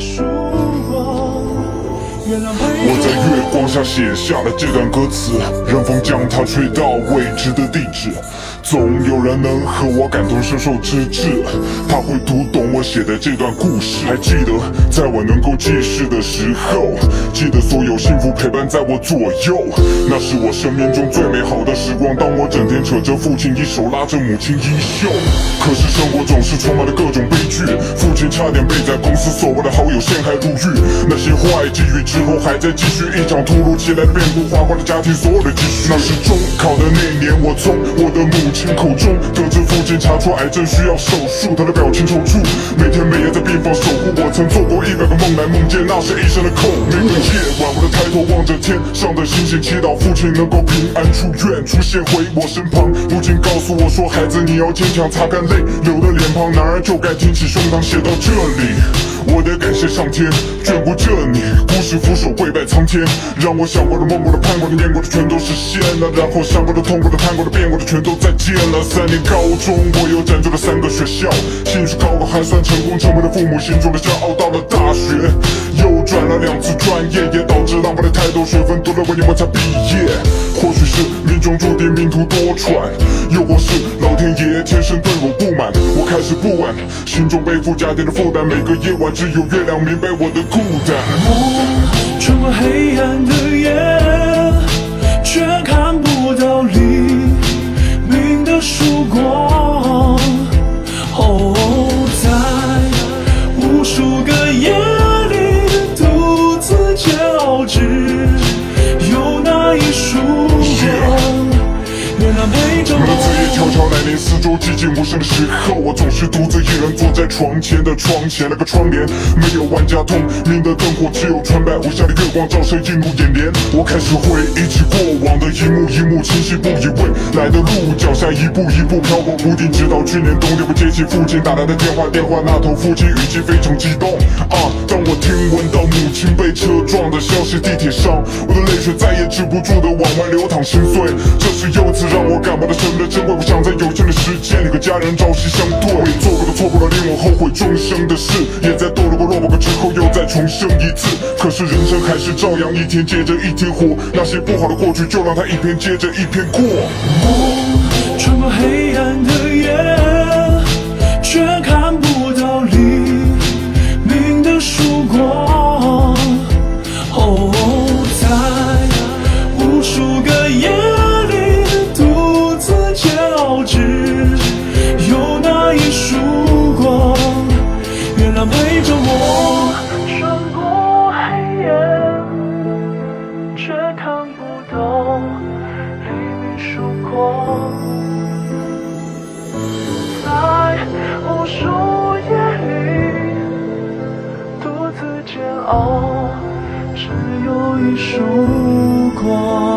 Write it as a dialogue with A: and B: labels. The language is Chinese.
A: 你说。我在月光下写下了这段歌词，让风将它吹到未知的地址。总有人能和我感同身受之至，他会读懂我写的这段故事。还记得在我能够记事的时候，记得所有幸福陪伴在我左右，那是我生命中最美好的时光。当我整天扯着父亲一手，拉着母亲衣袖，可是生活总是充满了各种悲剧。父亲差点被在公司所谓的好友陷害入狱，那些坏际遇之后还在继续，一场突如其来的变故，花光了家庭所有的积蓄。那是中考的那年，我从我的母亲口中得知父亲查出癌症需要手术，他的表情抽搐，每天每夜在病房守护。我曾做过一百个梦来梦见那是医生的口。每个夜晚，我都抬头望着天上的星星，祈祷父亲能够平安出院，出现回我身旁。父亲告诉我说：“孩子，你要坚强。”擦干泪流的脸庞，男儿就该挺起胸膛，写到这里。我得感谢上天眷顾着你，故事俯首跪拜苍天，让我想过的、梦过的、盼过的、念过的全都实现了，然后想过的、痛过的、盼过的、变过的全都再见了。三年高中，我又辗转了三个学校，兴趣高考还算成功，成为了父母心中的骄傲。到了大学，又转了两次专业，也导致浪费了太多水分，读了五年我才毕业。或许是命中注定命途多舛，又或是老天爷天生对我不满，我开始不安，心中背负家庭的负担，每个夜晚。只有月亮明白我的孤单。
B: 我穿过黑暗的夜，
A: 四周寂静无声的时候，我总是独自一人坐在床前的窗前，那个窗帘没有万家通明的灯火，只有纯白无瑕的月光照射映入眼帘。我开始回忆起过往的一幕一幕，清晰不已。未来的路，脚下一步一步飘过不定，直到去年冬天，我接起父亲打来的电话，电话那头父亲语气非常激动。啊，当我听闻到母亲被车撞的消息，地铁上，我的泪水再也止不住的往外流淌，心碎。这是又一次让我感冒的生命的珍贵。我想在有限的时间里和家人朝夕相对，做过的错过了令我后悔终生的事，也在堕落过落魄过之后又再重生一次。可是人生还是照样一天接着一天活，那些不好的过去就让它一篇接着一篇过。
B: 我穿过黑夜。陪着我穿过黑夜却看不到黎明曙光在无数夜里独自煎熬只有一束光。